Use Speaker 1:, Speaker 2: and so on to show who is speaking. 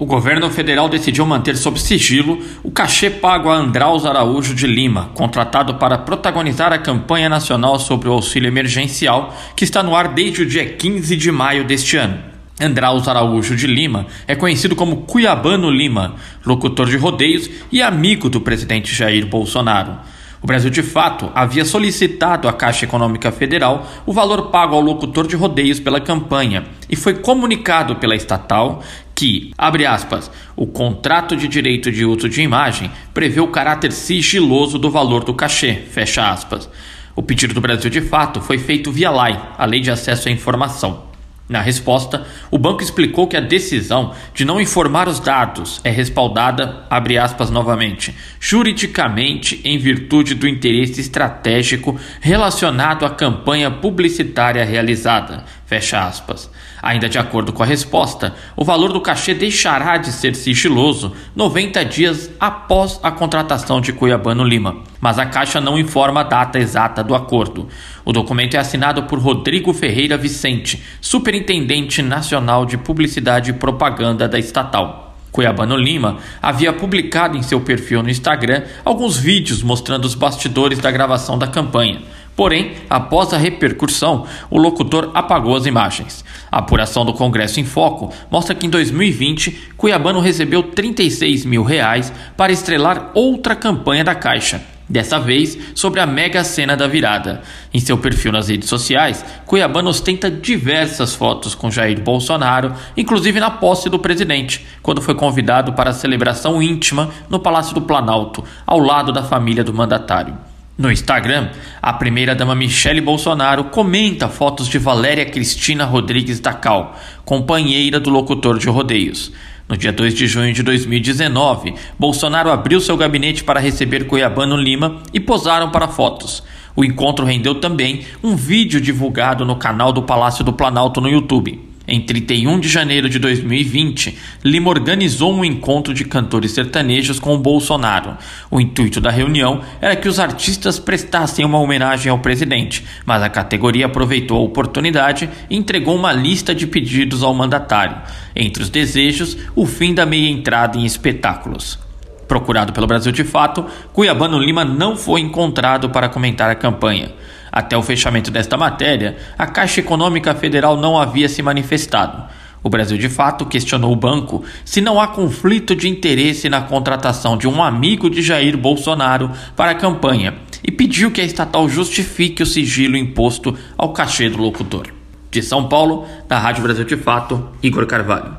Speaker 1: O governo federal decidiu manter sob sigilo o cachê pago a Andraus Araújo de Lima, contratado para protagonizar a campanha nacional sobre o auxílio emergencial, que está no ar desde o dia 15 de maio deste ano. Andraus Araújo de Lima é conhecido como Cuiabano Lima, locutor de rodeios e amigo do presidente Jair Bolsonaro. O Brasil, de fato, havia solicitado à Caixa Econômica Federal o valor pago ao locutor de rodeios pela campanha e foi comunicado pela estatal que, abre aspas, o contrato de direito de uso de imagem prevê o caráter sigiloso do valor do cachê, fecha aspas. O pedido do Brasil, de fato, foi feito via LAI, a Lei de Acesso à Informação. Na resposta, o banco explicou que a decisão de não informar os dados é respaldada, abre aspas novamente, juridicamente em virtude do interesse estratégico relacionado à campanha publicitária realizada, fecha aspas. Ainda de acordo com a resposta, o valor do cachê deixará de ser sigiloso 90 dias após a contratação de Cuiabano Lima, mas a Caixa não informa a data exata do acordo. O documento é assinado por Rodrigo Ferreira Vicente, Superintendente Nacional de Publicidade e Propaganda da estatal. Cuiabano Lima havia publicado em seu perfil no Instagram alguns vídeos mostrando os bastidores da gravação da campanha. Porém, após a repercussão, o locutor apagou as imagens. A apuração do Congresso em Foco mostra que em 2020, Cuiabano recebeu 36 mil reais para estrelar outra campanha da Caixa, dessa vez sobre a mega cena da virada. Em seu perfil nas redes sociais, Cuiabano ostenta diversas fotos com Jair Bolsonaro, inclusive na posse do presidente, quando foi convidado para a celebração íntima no Palácio do Planalto, ao lado da família do mandatário. No Instagram, a primeira-dama Michele Bolsonaro comenta fotos de Valéria Cristina Rodrigues da Cal, companheira do locutor de rodeios. No dia 2 de junho de 2019, Bolsonaro abriu seu gabinete para receber Cuiabano Lima e posaram para fotos. O encontro rendeu também um vídeo divulgado no canal do Palácio do Planalto no YouTube. Em 31 de janeiro de 2020, Lima organizou um encontro de cantores sertanejos com o Bolsonaro. O intuito da reunião era que os artistas prestassem uma homenagem ao presidente, mas a categoria aproveitou a oportunidade e entregou uma lista de pedidos ao mandatário. Entre os desejos, o fim da meia entrada em espetáculos. Procurado pelo Brasil de Fato, Cuiabano Lima não foi encontrado para comentar a campanha. Até o fechamento desta matéria, a Caixa Econômica Federal não havia se manifestado. O Brasil de Fato questionou o banco se não há conflito de interesse na contratação de um amigo de Jair Bolsonaro para a campanha e pediu que a estatal justifique o sigilo imposto ao cachê do locutor. De São Paulo, da Rádio Brasil de Fato, Igor Carvalho.